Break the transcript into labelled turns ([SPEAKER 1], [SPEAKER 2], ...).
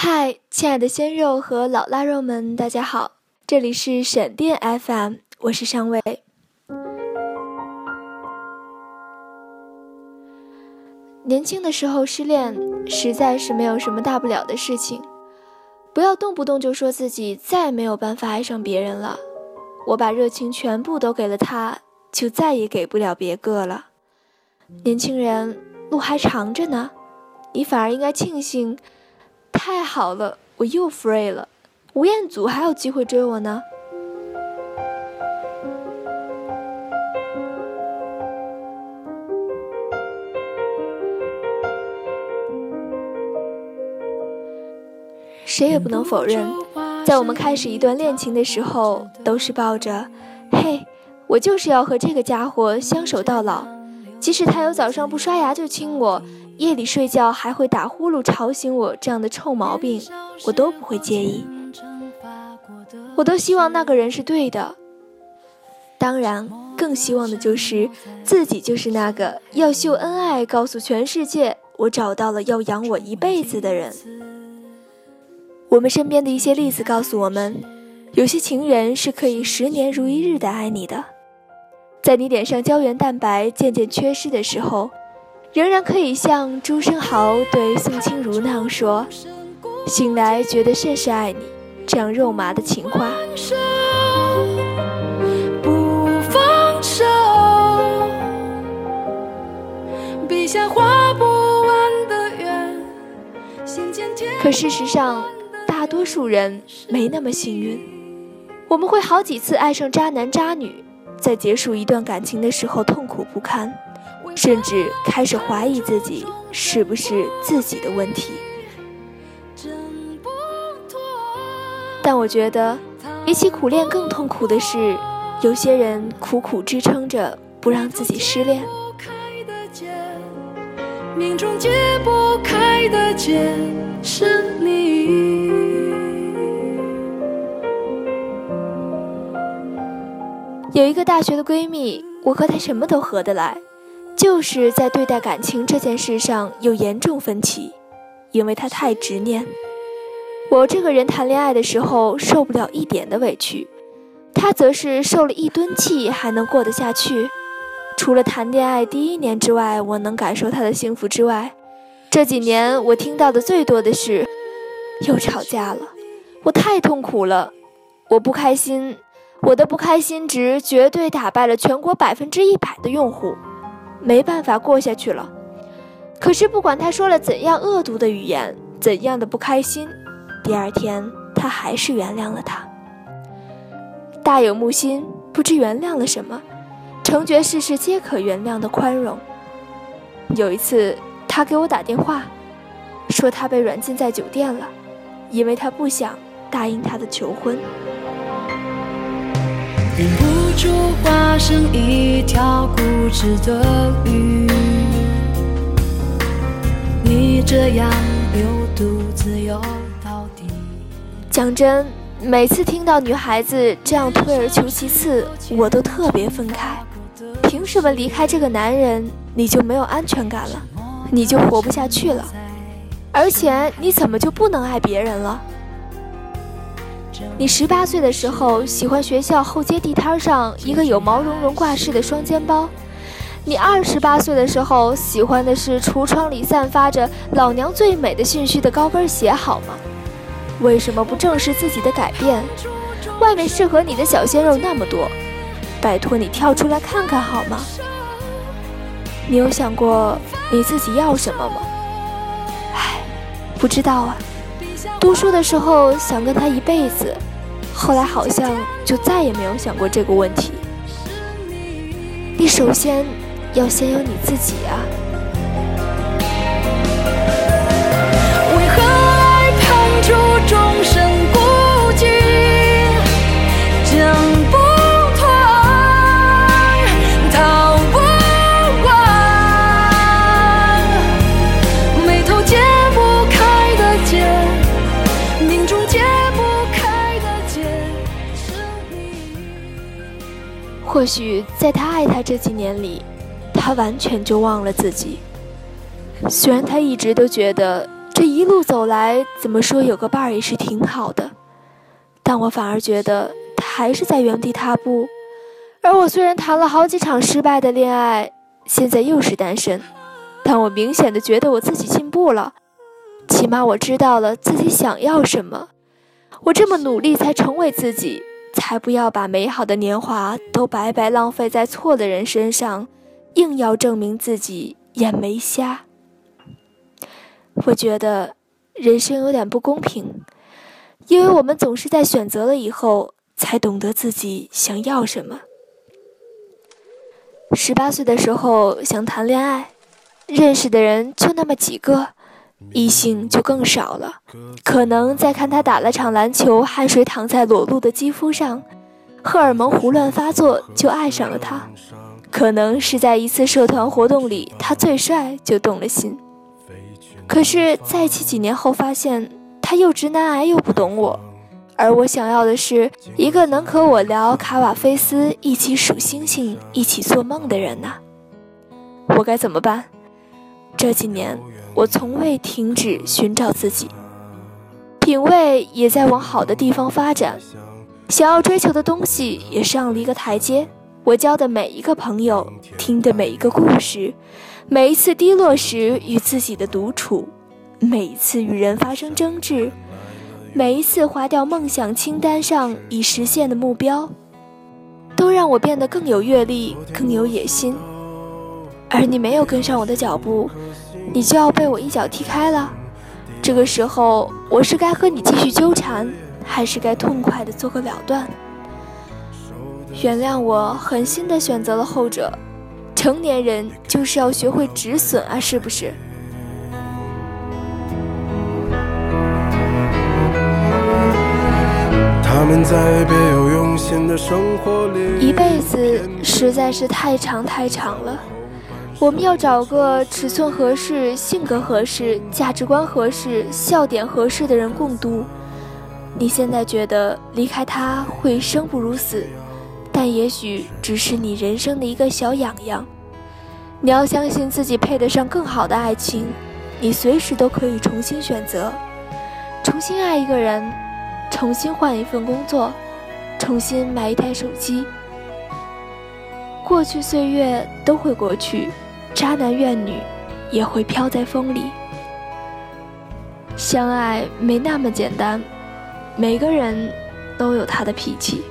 [SPEAKER 1] 嗨，亲爱的鲜肉和老腊肉们，大家好，这里是闪电 FM，我是尚伟。年轻的时候失恋，实在是没有什么大不了的事情，不要动不动就说自己再没有办法爱上别人了。我把热情全部都给了他，就再也给不了别个了。年轻人，路还长着呢，你反而应该庆幸。太好了，我又 free 了，吴彦祖还有机会追我呢。谁也不能否认，在我们开始一段恋情的时候，都是抱着“嘿，我就是要和这个家伙相守到老”，即使他有早上不刷牙就亲我。夜里睡觉还会打呼噜吵醒我，这样的臭毛病我都不会介意。我都希望那个人是对的，当然更希望的就是自己就是那个要秀恩爱，告诉全世界我找到了要养我一辈子的人。我们身边的一些例子告诉我们，有些情人是可以十年如一日的爱你的，在你脸上胶原蛋白渐渐缺失的时候。仍然可以像朱生豪对宋清如那样说：“醒来觉得甚是爱你。”这样肉麻的情话。可事实上，大多数人没那么幸运。我们会好几次爱上渣男渣女，在结束一段感情的时候痛苦不堪。甚至开始怀疑自己是不是自己的问题，但我觉得，比起苦恋更痛苦的是，有些人苦苦支撑着不让自己失恋。有一个大学的闺蜜，我和她什么都合得来。就是在对待感情这件事上有严重分歧，因为她太执念。我这个人谈恋爱的时候受不了一点的委屈，她则是受了一吨气还能过得下去。除了谈恋爱第一年之外，我能感受她的幸福之外，这几年我听到的最多的是又吵架了，我太痛苦了，我不开心，我的不开心值绝对打败了全国百分之一百的用户。没办法过下去了，可是不管他说了怎样恶毒的语言，怎样的不开心，第二天他还是原谅了他。大有木心不知原谅了什么，成觉世事皆可原谅的宽容。有一次他给我打电话，说他被软禁在酒店了，因为他不想答应他的求婚。忍不住化身一条固执的鱼，你这样流独自游到底。讲真，每次听到女孩子这样退而求其次，我都特别愤慨。凭什么离开这个男人，你就没有安全感了，你就活不下去了？而且你怎么就不能爱别人了？你十八岁的时候喜欢学校后街地摊上一个有毛茸茸挂饰的双肩包，你二十八岁的时候喜欢的是橱窗里散发着“老娘最美”的讯息的高跟鞋，好吗？为什么不正视自己的改变？外面适合你的小鲜肉那么多，拜托你跳出来看看好吗？你有想过你自己要什么吗？唉，不知道啊。读书的时候想跟他一辈子，后来好像就再也没有想过这个问题。你首先要先有你自己啊。或许在他爱他这几年里，他完全就忘了自己。虽然他一直都觉得这一路走来，怎么说有个伴儿也是挺好的。但我反而觉得他还是在原地踏步。而我虽然谈了好几场失败的恋爱，现在又是单身，但我明显的觉得我自己进步了。起码我知道了自己想要什么。我这么努力才成为自己，才不要把美好的年华都白白浪费在错的人身上，硬要证明自己眼没瞎。我觉得人生有点不公平，因为我们总是在选择了以后才懂得自己想要什么。十八岁的时候想谈恋爱，认识的人就那么几个，异性就更少了。可能在看他打了场篮球，汗水淌在裸露的肌肤上，荷尔蒙胡乱发作就爱上了他；可能是在一次社团活动里，他最帅就动了心。可是在一起几年后，发现他又直男癌又不懂我，而我想要的是一个能和我聊卡瓦菲斯、一起数星星、一起做梦的人呐。我该怎么办？这几年我从未停止寻找自己，品味也在往好的地方发展，想要追求的东西也上了一个台阶。我交的每一个朋友，听的每一个故事。每一次低落时与自己的独处，每一次与人发生争执，每一次划掉梦想清单上已实现的目标，都让我变得更有阅历、更有野心。而你没有跟上我的脚步，你就要被我一脚踢开了。这个时候，我是该和你继续纠缠，还是该痛快的做个了断？原谅我狠心的选择了后者。成年人就是要学会止损啊，是不是？一辈子实在是太长太长了，我们要找个尺寸合适、性格合适、价值观合适、笑点合适的人共度。你现在觉得离开他会生不如死？但也许只是你人生的一个小痒痒。你要相信自己配得上更好的爱情，你随时都可以重新选择，重新爱一个人，重新换一份工作，重新买一台手机。过去岁月都会过去，渣男怨女也会飘在风里。相爱没那么简单，每个人都有他的脾气。